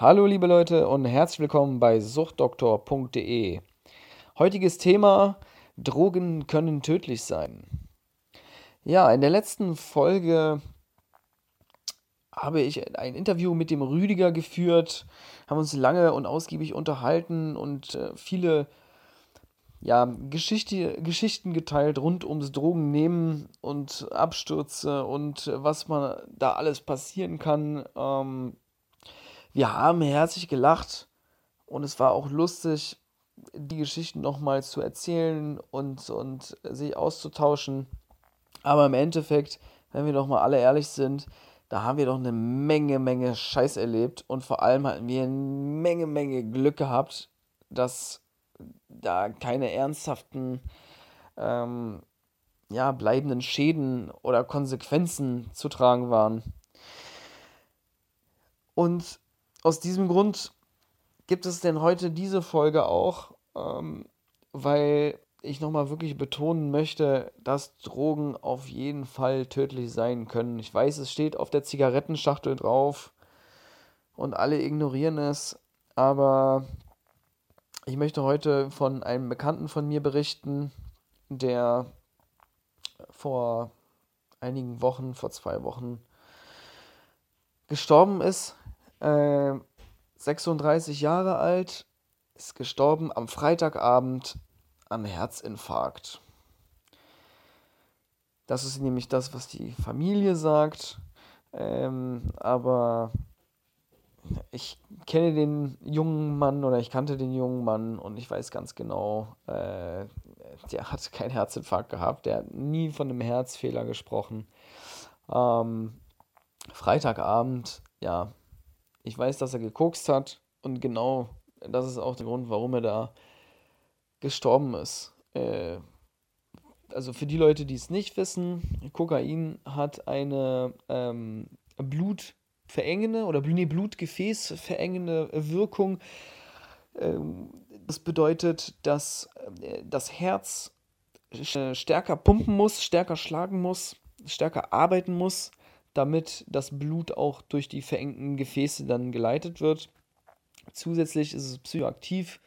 Hallo liebe Leute und herzlich willkommen bei suchtdoktor.de. Heutiges Thema: Drogen können tödlich sein. Ja, in der letzten Folge habe ich ein Interview mit dem Rüdiger geführt, haben uns lange und ausgiebig unterhalten und äh, viele ja, Geschichte, Geschichten geteilt rund ums Drogennehmen und Abstürze und was man da alles passieren kann. Ähm, wir haben herzlich gelacht und es war auch lustig, die Geschichten nochmal zu erzählen und, und sich auszutauschen. Aber im Endeffekt, wenn wir doch mal alle ehrlich sind, da haben wir doch eine Menge, Menge Scheiß erlebt und vor allem hatten wir eine Menge, Menge Glück gehabt, dass da keine ernsthaften, ähm, ja, bleibenden Schäden oder Konsequenzen zu tragen waren. Und aus diesem Grund gibt es denn heute diese Folge auch, ähm, weil ich nochmal wirklich betonen möchte, dass Drogen auf jeden Fall tödlich sein können. Ich weiß, es steht auf der Zigarettenschachtel drauf und alle ignorieren es, aber ich möchte heute von einem Bekannten von mir berichten, der vor einigen Wochen, vor zwei Wochen, gestorben ist. Äh, 36 Jahre alt, ist gestorben am Freitagabend an Herzinfarkt. Das ist nämlich das, was die Familie sagt. Ähm, aber ich kenne den jungen Mann oder ich kannte den jungen Mann und ich weiß ganz genau, äh, der hat keinen Herzinfarkt gehabt, der hat nie von einem Herzfehler gesprochen. Ähm, Freitagabend, ja, ich weiß, dass er gekokst hat und genau das ist auch der Grund, warum er da gestorben ist. Äh, also für die Leute, die es nicht wissen, Kokain hat eine ähm, blutverengende oder nee, Blutgefäßverengende Wirkung. Ähm, das bedeutet, dass äh, das Herz stärker pumpen muss, stärker schlagen muss, stärker arbeiten muss, damit das Blut auch durch die verengten Gefäße dann geleitet wird. Zusätzlich ist es psychoaktiv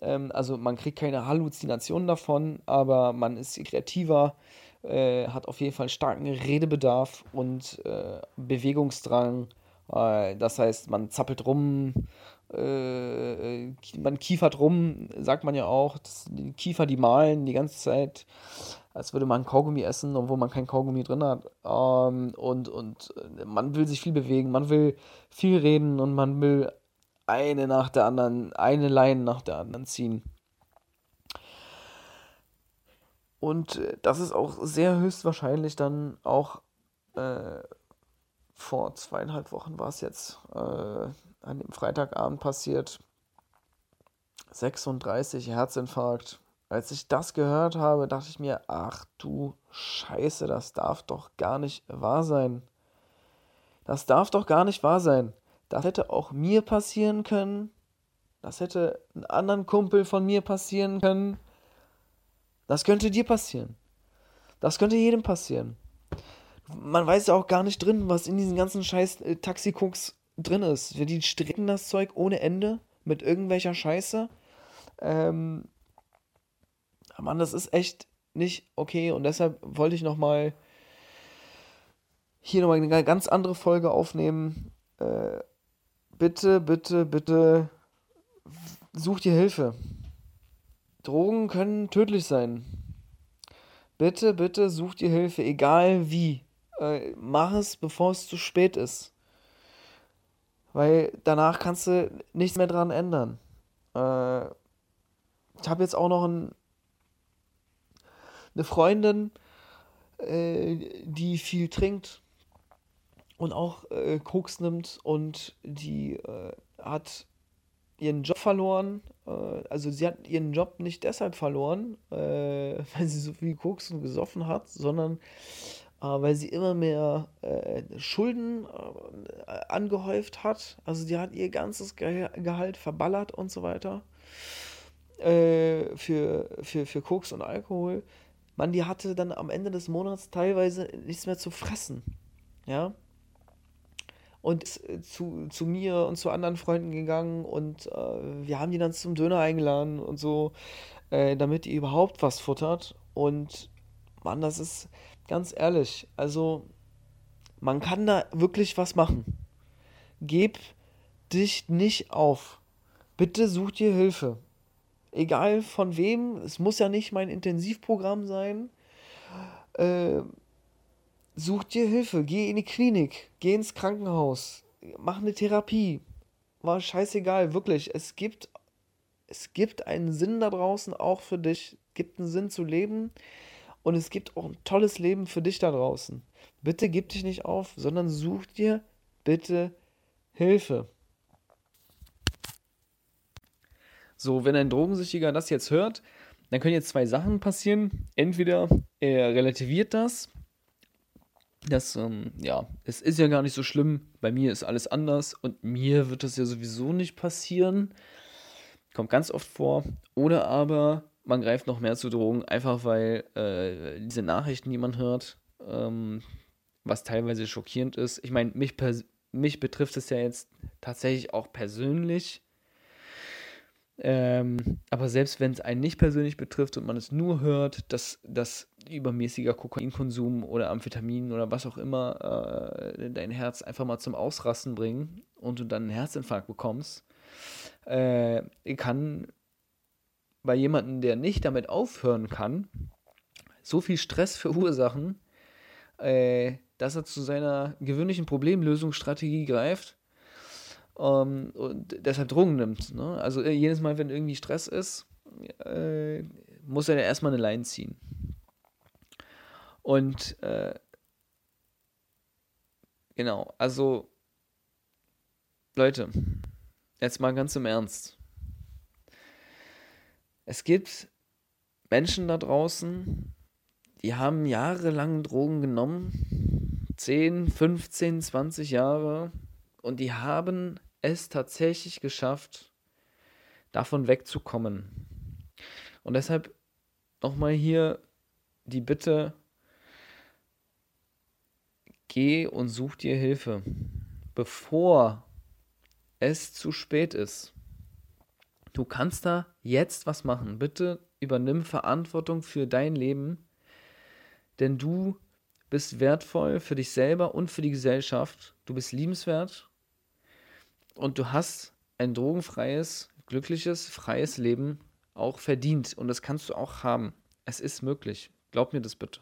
ähm, also man kriegt keine Halluzinationen davon, aber man ist kreativer, äh, hat auf jeden Fall starken Redebedarf und äh, Bewegungsdrang. Äh, das heißt, man zappelt rum, äh, man kiefert rum, sagt man ja auch. Das, die Kiefer, die malen die ganze Zeit, als würde man Kaugummi essen, obwohl man kein Kaugummi drin hat. Ähm, und, und äh, man will sich viel bewegen, man will viel reden und man will eine nach der anderen, eine Line nach der anderen ziehen. Und äh, das ist auch sehr höchstwahrscheinlich dann auch äh, vor zweieinhalb Wochen war es jetzt äh, an dem Freitagabend passiert. 36 Herzinfarkt. Als ich das gehört habe, dachte ich mir, ach du Scheiße, das darf doch gar nicht wahr sein. Das darf doch gar nicht wahr sein. Das hätte auch mir passieren können. Das hätte einem anderen Kumpel von mir passieren können. Das könnte dir passieren. Das könnte jedem passieren. Man weiß ja auch gar nicht drin, was in diesen ganzen scheiß äh, Taxikucks drin ist. Die stricken das Zeug ohne Ende mit irgendwelcher Scheiße. Ähm, Mann, das ist echt nicht okay und deshalb wollte ich nochmal hier nochmal eine ganz andere Folge aufnehmen. Äh, bitte, bitte, bitte such dir Hilfe. Drogen können tödlich sein. Bitte, bitte such dir Hilfe, egal wie. Äh, mach es, bevor es zu spät ist. Weil danach kannst du nichts mehr dran ändern. Äh, ich habe jetzt auch noch ein, eine Freundin, äh, die viel trinkt und auch äh, Koks nimmt und die äh, hat ihren Job verloren. Äh, also sie hat ihren Job nicht deshalb verloren, äh, weil sie so viel Koks und gesoffen hat, sondern äh, weil sie immer mehr Schulden angehäuft hat. Also die hat ihr ganzes Ge Gehalt verballert und so weiter. für, für, für Koks und Alkohol. Man, die hatte dann am Ende des Monats teilweise nichts mehr zu fressen. Ja, und ist äh, zu, zu mir und zu anderen Freunden gegangen und äh, wir haben die dann zum Döner eingeladen und so, äh, damit die überhaupt was futtert. Und Mann, das ist ganz ehrlich, also man kann da wirklich was machen. Geb dich nicht auf. Bitte such dir Hilfe. Egal von wem, es muss ja nicht mein Intensivprogramm sein. Äh, such dir Hilfe, geh in die Klinik, geh ins Krankenhaus, mach eine Therapie. War scheißegal, wirklich. Es gibt, es gibt einen Sinn da draußen auch für dich. Es gibt einen Sinn zu leben und es gibt auch ein tolles Leben für dich da draußen. Bitte gib dich nicht auf, sondern such dir bitte Hilfe. So, wenn ein Drogensüchtiger das jetzt hört, dann können jetzt zwei Sachen passieren. Entweder er relativiert das, das, ähm, ja, es ist ja gar nicht so schlimm, bei mir ist alles anders und mir wird das ja sowieso nicht passieren. Kommt ganz oft vor. Oder aber man greift noch mehr zu Drogen, einfach weil äh, diese Nachrichten, die man hört, ähm, was teilweise schockierend ist. Ich meine, mich, mich betrifft es ja jetzt tatsächlich auch persönlich. Ähm, aber selbst wenn es einen nicht persönlich betrifft und man es nur hört, dass, dass übermäßiger Kokainkonsum oder Amphetamin oder was auch immer äh, dein Herz einfach mal zum Ausrasten bringen und du dann einen Herzinfarkt bekommst, äh, kann bei jemandem, der nicht damit aufhören kann, so viel Stress verursachen, äh, dass er zu seiner gewöhnlichen Problemlösungsstrategie greift ähm, und deshalb Drogen nimmt. Ne? Also äh, jedes Mal, wenn irgendwie Stress ist, äh, muss er erstmal eine Line ziehen. Und äh, genau, also Leute, jetzt mal ganz im Ernst. Es gibt Menschen da draußen, die haben jahrelang Drogen genommen, 10, 15, 20 Jahre, und die haben es tatsächlich geschafft, davon wegzukommen. Und deshalb nochmal hier die Bitte, geh und such dir Hilfe, bevor es zu spät ist. Du kannst da jetzt was machen. Bitte übernimm Verantwortung für dein Leben, denn du bist wertvoll für dich selber und für die Gesellschaft. Du bist liebenswert und du hast ein drogenfreies, glückliches, freies Leben auch verdient. Und das kannst du auch haben. Es ist möglich. Glaub mir das bitte.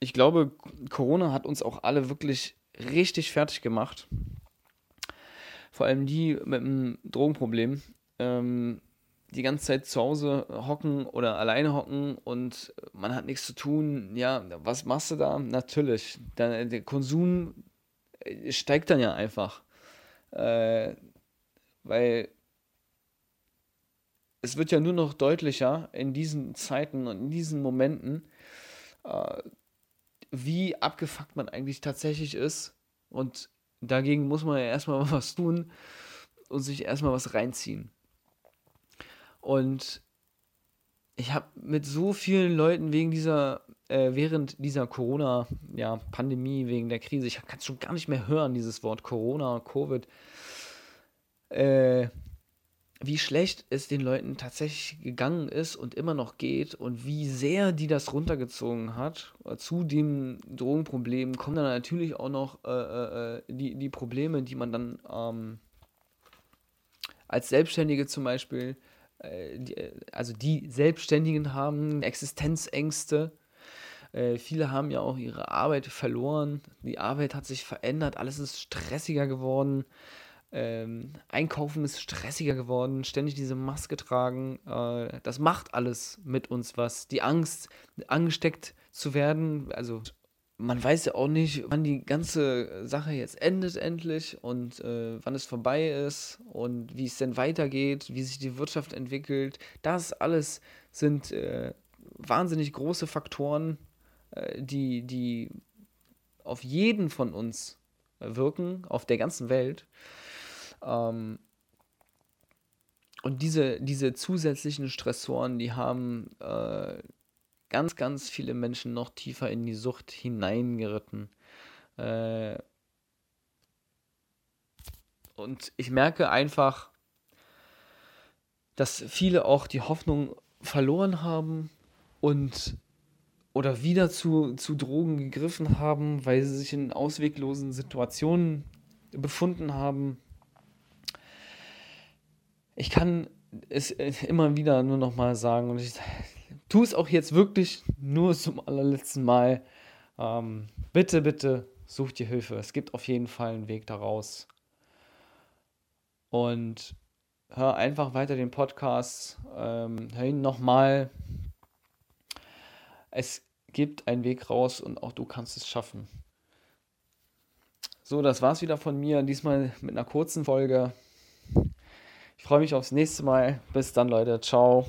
Ich glaube, Corona hat uns auch alle wirklich richtig fertig gemacht. Vor allem die mit einem Drogenproblem. Ähm, die ganze Zeit zu Hause hocken oder alleine hocken und man hat nichts zu tun. Ja, was machst du da? Natürlich. Der Konsum steigt dann ja einfach. Äh, weil es wird ja nur noch deutlicher in diesen Zeiten und in diesen Momenten, äh, wie abgefuckt man eigentlich tatsächlich ist. Und dagegen muss man ja erstmal was tun und sich erstmal was reinziehen. Und ich habe mit so vielen Leuten wegen dieser äh, während dieser Corona-Pandemie, ja, wegen der Krise, ich kann es schon gar nicht mehr hören, dieses Wort Corona, Covid, äh, wie schlecht es den Leuten tatsächlich gegangen ist und immer noch geht und wie sehr die das runtergezogen hat. Zu dem Drogenproblem kommen dann natürlich auch noch äh, äh, äh die, die Probleme, die man dann ähm, als Selbstständige zum Beispiel, äh, also die Selbstständigen haben Existenzängste, äh, viele haben ja auch ihre Arbeit verloren. Die Arbeit hat sich verändert. Alles ist stressiger geworden. Ähm, Einkaufen ist stressiger geworden. Ständig diese Maske tragen. Äh, das macht alles mit uns was. Die Angst, angesteckt zu werden. Also man weiß ja auch nicht, wann die ganze Sache jetzt endet endlich und äh, wann es vorbei ist und wie es denn weitergeht, wie sich die Wirtschaft entwickelt. Das alles sind äh, wahnsinnig große Faktoren, die, die auf jeden von uns wirken, auf der ganzen Welt. Ähm, und diese, diese zusätzlichen Stressoren, die haben äh, ganz, ganz viele Menschen noch tiefer in die Sucht hineingeritten. Äh, und ich merke einfach, dass viele auch die Hoffnung verloren haben und oder wieder zu, zu Drogen gegriffen haben, weil sie sich in ausweglosen Situationen befunden haben. Ich kann es immer wieder nur noch mal sagen und ich tue es auch jetzt wirklich nur zum allerletzten Mal. Ähm, bitte, bitte sucht dir Hilfe. Es gibt auf jeden Fall einen Weg daraus. Und hör einfach weiter den Podcast. Ähm, hör ihn nochmal. Es gibt einen Weg raus und auch du kannst es schaffen. So, das war's wieder von mir. Diesmal mit einer kurzen Folge. Ich freue mich aufs nächste Mal. Bis dann, Leute. Ciao.